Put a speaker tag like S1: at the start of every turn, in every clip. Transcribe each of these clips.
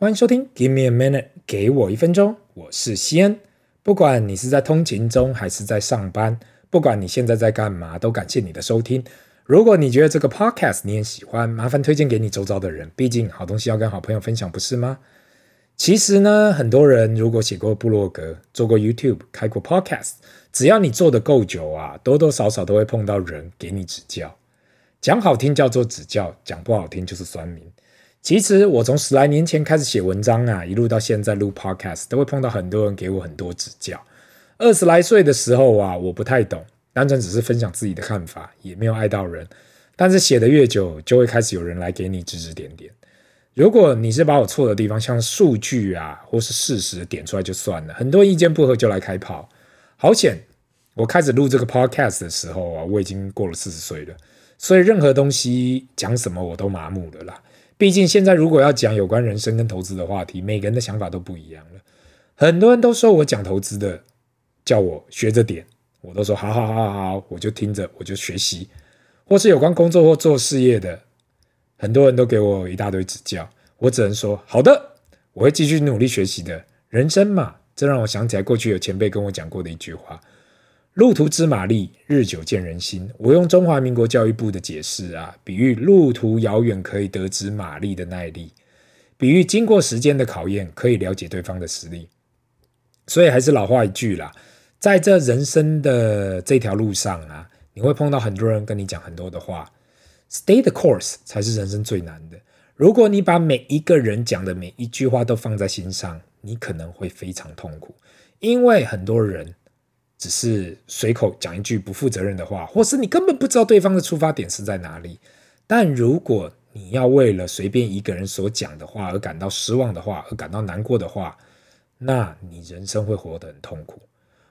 S1: 欢迎收听，Give me a minute，给我一分钟，我是西恩。不管你是在通勤中还是在上班，不管你现在在干嘛，都感谢你的收听。如果你觉得这个 podcast 你也喜欢，麻烦推荐给你周遭的人。毕竟好东西要跟好朋友分享，不是吗？其实呢，很多人如果写过部落格、做过 YouTube、开过 podcast，只要你做得够久啊，多多少少都会碰到人给你指教。讲好听叫做指教，讲不好听就是酸民。其实我从十来年前开始写文章啊，一路到现在录 podcast，都会碰到很多人给我很多指教。二十来岁的时候啊，我不太懂，单纯只是分享自己的看法，也没有爱到人。但是写得越久，就会开始有人来给你指指点点。如果你是把我错的地方，像数据啊或是事实点出来就算了，很多意见不合就来开炮。好险，我开始录这个 podcast 的时候啊，我已经过了四十岁了，所以任何东西讲什么我都麻木了啦。毕竟现在如果要讲有关人生跟投资的话题，每个人的想法都不一样了。很多人都说我讲投资的，叫我学着点，我都说好好好好好，我就听着，我就学习。或是有关工作或做事业的，很多人都给我一大堆指教，我只能说好的，我会继续努力学习的。人生嘛，这让我想起来过去有前辈跟我讲过的一句话。路途知马力，日久见人心。我用中华民国教育部的解释啊，比喻路途遥远可以得知马力的耐力，比喻经过时间的考验可以了解对方的实力。所以还是老话一句啦，在这人生的这条路上啊，你会碰到很多人跟你讲很多的话，stay the course 才是人生最难的。如果你把每一个人讲的每一句话都放在心上，你可能会非常痛苦，因为很多人。只是随口讲一句不负责任的话，或是你根本不知道对方的出发点是在哪里。但如果你要为了随便一个人所讲的话而感到失望的话，而感到难过的话，那你人生会活得很痛苦。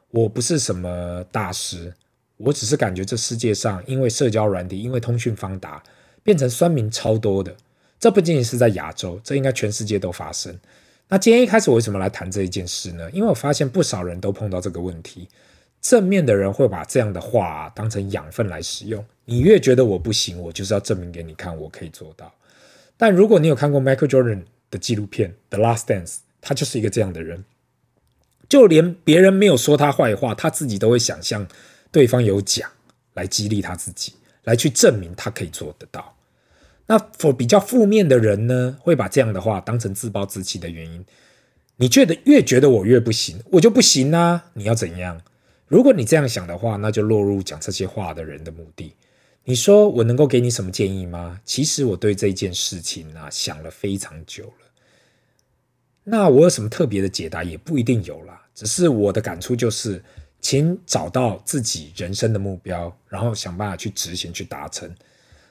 S1: 我不是什么大师，我只是感觉这世界上因为社交软体，因为通讯发达，变成酸民超多的。这不仅仅是在亚洲，这应该全世界都发生。那今天一开始我为什么来谈这一件事呢？因为我发现不少人都碰到这个问题。正面的人会把这样的话，当成养分来使用。你越觉得我不行，我就是要证明给你看，我可以做到。但如果你有看过 Michael Jordan 的纪录片《The Last Dance》，他就是一个这样的人。就连别人没有说他坏话，他自己都会想象对方有讲来激励他自己，来去证明他可以做得到。那 for 比较负面的人呢，会把这样的话当成自暴自弃的原因。你觉得越觉得我越不行，我就不行啊！你要怎样？如果你这样想的话，那就落入讲这些话的人的目的。你说我能够给你什么建议吗？其实我对这件事情啊想了非常久了。那我有什么特别的解答也不一定有啦。只是我的感触就是，请找到自己人生的目标，然后想办法去执行、去达成。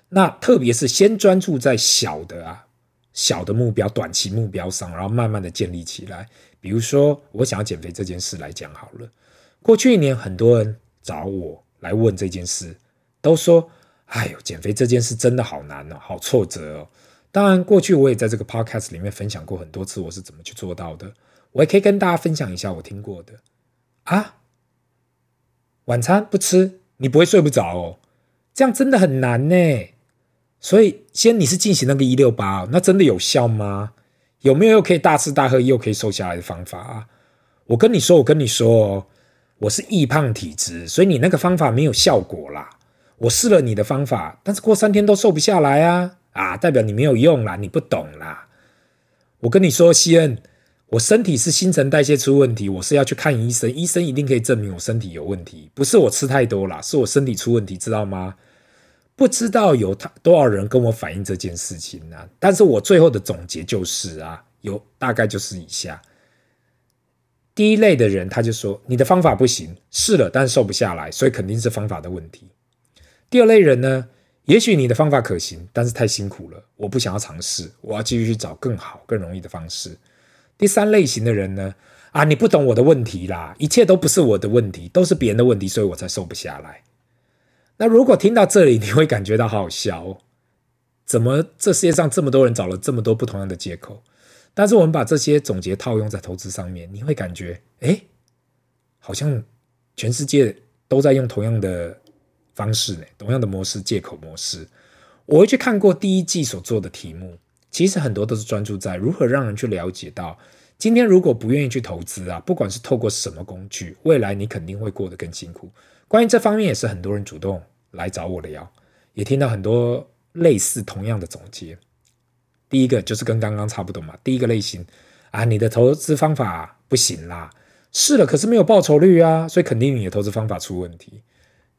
S1: 那特别是先专注在小的啊、小的目标、短期目标上，然后慢慢的建立起来。比如说，我想要减肥这件事来讲好了。过去一年，很多人找我来问这件事，都说：“哎呦，减肥这件事真的好难哦，好挫折哦。”当然，过去我也在这个 podcast 里面分享过很多次我是怎么去做到的。我也可以跟大家分享一下我听过的啊。晚餐不吃，你不会睡不着哦。这样真的很难呢。所以，先你是进行那个一六八，那真的有效吗？有没有又可以大吃大喝又可以瘦下来的方法啊？我跟你说，我跟你说哦。我是易胖体质，所以你那个方法没有效果啦。我试了你的方法，但是过三天都瘦不下来啊！啊，代表你没有用啦，你不懂啦。我跟你说，西恩，我身体是新陈代谢出问题，我是要去看医生，医生一定可以证明我身体有问题，不是我吃太多啦，是我身体出问题，知道吗？不知道有多少人跟我反映这件事情呢？但是我最后的总结就是啊，有大概就是以下。第一类的人，他就说你的方法不行，试了但瘦不下来，所以肯定是方法的问题。第二类人呢，也许你的方法可行，但是太辛苦了，我不想要尝试，我要继续去找更好、更容易的方式。第三类型的人呢，啊，你不懂我的问题啦，一切都不是我的问题，都是别人的问题，所以我才瘦不下来。那如果听到这里，你会感觉到好好笑哦，怎么这世界上这么多人找了这么多不同样的借口？但是我们把这些总结套用在投资上面，你会感觉，哎，好像全世界都在用同样的方式呢，同样的模式，借口模式。我会去看过第一季所做的题目，其实很多都是专注在如何让人去了解到，今天如果不愿意去投资啊，不管是透过什么工具，未来你肯定会过得更辛苦。关于这方面，也是很多人主动来找我聊，也听到很多类似同样的总结。第一个就是跟刚刚差不多嘛，第一个类型啊，你的投资方法不行啦，试了可是没有报酬率啊，所以肯定你的投资方法出问题。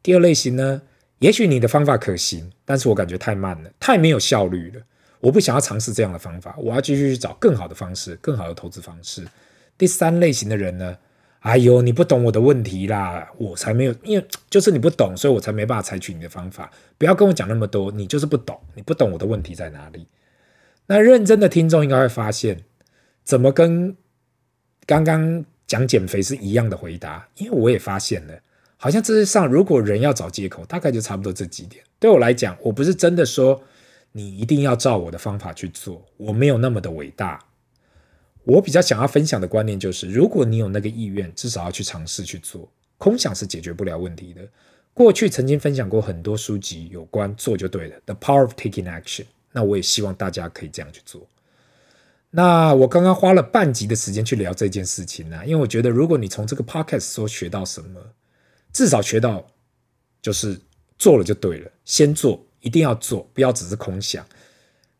S1: 第二类型呢，也许你的方法可行，但是我感觉太慢了，太没有效率了，我不想要尝试这样的方法，我要继续去找更好的方式，更好的投资方式。第三类型的人呢，哎呦，你不懂我的问题啦，我才没有，因为就是你不懂，所以我才没办法采取你的方法。不要跟我讲那么多，你就是不懂，你不懂我的问题在哪里。那认真的听众应该会发现，怎么跟刚刚讲减肥是一样的回答？因为我也发现了，好像这世上如果人要找借口，大概就差不多这几点。对我来讲，我不是真的说你一定要照我的方法去做，我没有那么的伟大。我比较想要分享的观念就是，如果你有那个意愿，至少要去尝试去做。空想是解决不了问题的。过去曾经分享过很多书籍，有关做就对了，《The Power of Taking Action》。那我也希望大家可以这样去做。那我刚刚花了半集的时间去聊这件事情呢，因为我觉得如果你从这个 podcast 所学到什么，至少学到就是做了就对了，先做，一定要做，不要只是空想。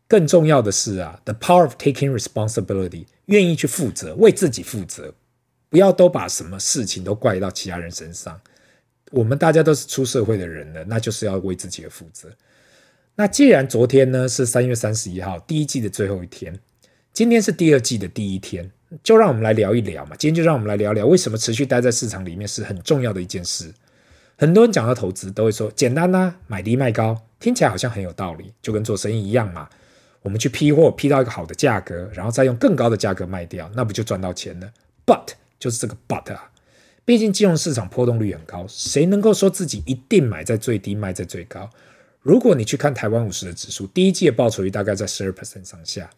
S1: 更重要的是啊，the power of taking responsibility，愿意去负责，为自己负责，不要都把什么事情都怪到其他人身上。我们大家都是出社会的人了，那就是要为自己而负责。那既然昨天呢是三月三十一号，第一季的最后一天，今天是第二季的第一天，就让我们来聊一聊嘛。今天就让我们来聊聊为什么持续待在市场里面是很重要的一件事。很多人讲到投资都会说简单呐，买低卖高，听起来好像很有道理，就跟做生意一样嘛。我们去批货，批到一个好的价格，然后再用更高的价格卖掉，那不就赚到钱了？But 就是这个 but 啊，毕竟金融市场波动率很高，谁能够说自己一定买在最低，卖在最高？如果你去看台湾五十的指数，第一季的报酬率大概在十二 percent 上下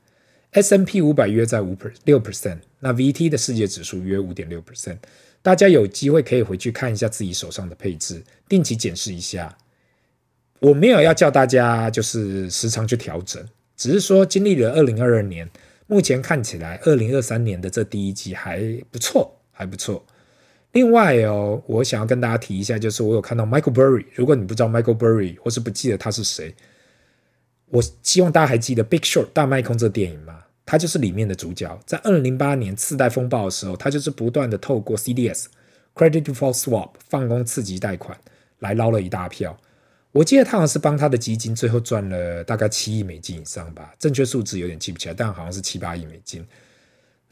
S1: ，S&P 五百约在五 per 六 percent，那 VT 的世界指数约五点六 percent。大家有机会可以回去看一下自己手上的配置，定期检视一下。我没有要叫大家就是时常去调整，只是说经历了二零二二年，目前看起来二零二三年的这第一季还不错，还不错。另外哦，我想要跟大家提一下，就是我有看到 Michael Burry。如果你不知道 Michael Burry，或是不记得他是谁，我希望大家还记得《Big Short》大卖空这电影吗？他就是里面的主角。在二零零八年次贷风暴的时候，他就是不断的透过 CDS Credit Default Swap 放空次级贷款来捞了一大票。我记得他好像是帮他的基金最后赚了大概七亿美金以上吧，正确数字有点记不起来，但好像是七八亿美金。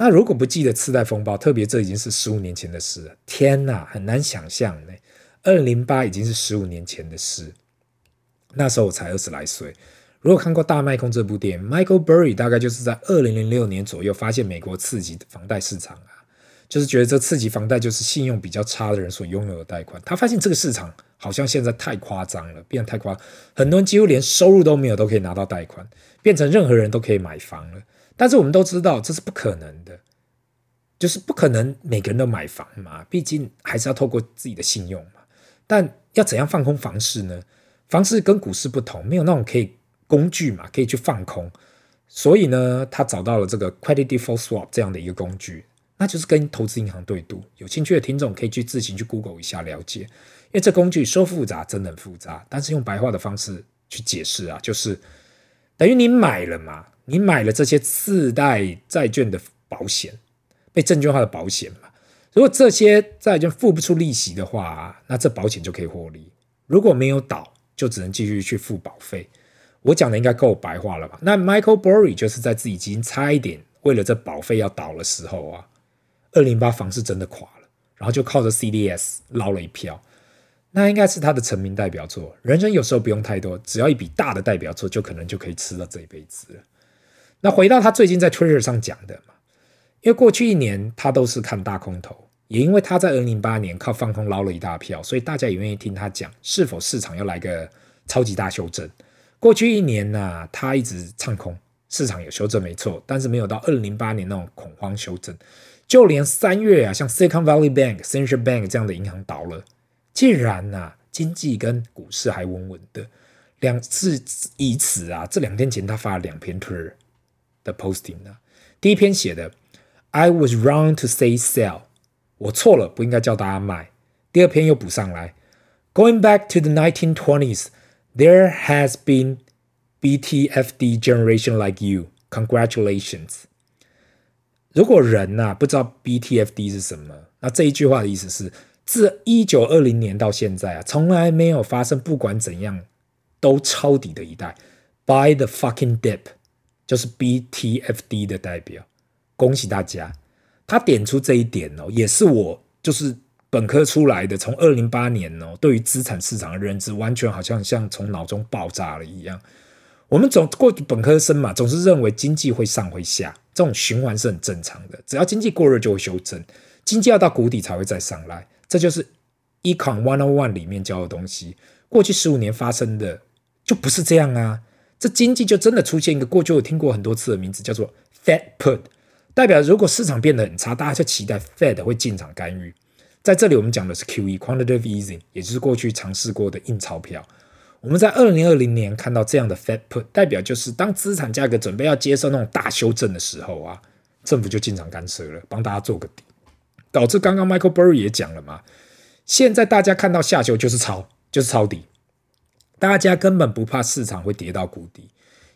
S1: 那如果不记得次贷风暴，特别这已经是十五年前的事了。天哪，很难想象呢。二零零八已经是十五年前的事，那时候我才二十来岁。如果看过《大麦空》这部电影，Michael Burry 大概就是在二零零六年左右发现美国次级房贷市场啊，就是觉得这次级房贷就是信用比较差的人所拥有的贷款。他发现这个市场好像现在太夸张了，变得太夸张，很多人几乎连收入都没有都可以拿到贷款，变成任何人都可以买房了。但是我们都知道这是不可能的，就是不可能每个人都买房嘛，毕竟还是要透过自己的信用嘛。但要怎样放空房市呢？房市跟股市不同，没有那种可以工具嘛，可以去放空。所以呢，他找到了这个 Credit Default Swap 这样的一个工具，那就是跟投资银行对赌。有兴趣的听众可以去自行去 Google 一下了解，因为这工具说复杂真的很复杂，但是用白话的方式去解释啊，就是等于你买了嘛。你买了这些次贷债券的保险，被证券化的保险嘛？如果这些债券付不出利息的话，那这保险就可以获利。如果没有倒，就只能继续去付保费。我讲的应该够白话了吧？那 Michael Burry 就是在自己基金差一点为了这保费要倒的时候啊，二零八房市真的垮了，然后就靠着 CDS 捞了一票。那应该是他的成名代表作。人生有时候不用太多，只要一笔大的代表作，就可能就可以吃到这一辈子了。那回到他最近在 Twitter 上讲的嘛，因为过去一年他都是看大空头，也因为他在二零零八年靠放空捞了一大票，所以大家也愿意听他讲是否市场要来个超级大修正。过去一年呢、他一直唱空，市场有修正没错，但是没有到二零零八年那种恐慌修正。就连三月啊，像 Silicon Valley Bank、Central Bank 这样的银行倒了，竟然啊，经济跟股市还稳稳的。两次以此啊，这两天前他发了两篇 Twitter。的 posting 呢。第一篇写的 I was wrong to say sell，我错了，不应该叫大家买。第二篇又补上来，Going back to the 1920s，there has been BTFD generation like you，congratulations。如果人呐、啊、不知道 BTFD 是什么，那这一句话的意思是，自一九二零年到现在啊，从来没有发生不管怎样都抄底的一代，Buy the fucking dip， 就是 BTFD 的代表。恭喜大家，他点出这一点哦，也是我就是本科出来的，从二零零八年哦，对于资产市场的认知完全好像像从脑中爆炸了一样。我们总过本科生嘛，总是认为经济会上会下。这种循环是很正常的，只要经济过热就会修正，经济要到谷底才会再上来，这就是 Econ One On One 里面教的东西。过去十五年发生的就不是这样啊，这经济就真的出现一个过去我听过很多次的名字，叫做 Fed Put，代表如果市场变得很差，大家就期待 Fed 会进场干预。在这里我们讲的是 QE（Quantitative Easing），也就是过去尝试过的印钞票。我们在二零二零年看到这样的 Fed Put，代表就是当资产价格准备要接受那种大修正的时候啊，政府就进场干涉了，帮大家做个底，导致刚刚 Michael Burry 也讲了嘛，现在大家看到下修就是抄，就是抄底，大家根本不怕市场会跌到谷底，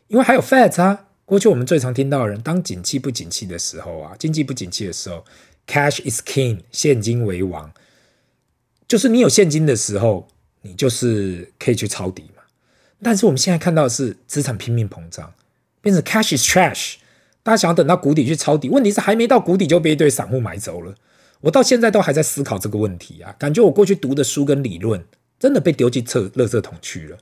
S1: 因为还有 Fed 啊。过去我们最常听到的人，当景气不景气的时候啊，经济不景气的时候，Cash is king，现金为王，就是你有现金的时候。你就是可以去抄底嘛，但是我们现在看到的是资产拼命膨胀，变成 cash is trash，大家想要等到谷底去抄底，问题是还没到谷底就被一堆散户买走了。我到现在都还在思考这个问题啊，感觉我过去读的书跟理论真的被丢进厕垃圾桶去了。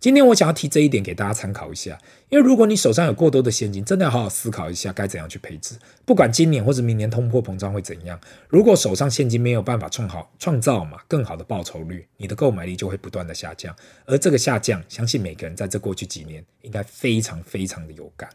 S1: 今天我想要提这一点给大家参考一下，因为如果你手上有过多的现金，真的要好好思考一下该怎样去配置。不管今年或者明年通货膨胀会怎样，如果手上现金没有办法创好创造嘛更好的报酬率，你的购买力就会不断的下降。而这个下降，相信每个人在这过去几年应该非常非常的有感。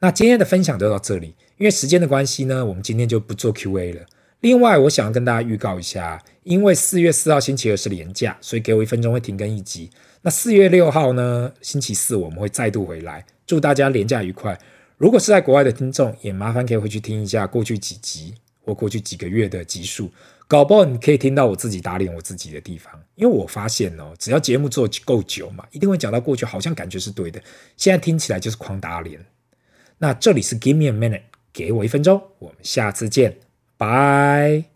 S1: 那今天的分享就到这里，因为时间的关系呢，我们今天就不做 Q&A 了。另外，我想要跟大家预告一下，因为四月四号星期二是连假，所以给我一分钟会停更一集。那四月六号呢，星期四我们会再度回来。祝大家连假愉快。如果是在国外的听众，也麻烦可以回去听一下过去几集或过去几个月的集数，搞不好你可以听到我自己打脸我自己的地方。因为我发现哦，只要节目做够久嘛，一定会讲到过去好像感觉是对的，现在听起来就是狂打脸。那这里是 Give me a minute，给我一分钟，我们下次见。Bye.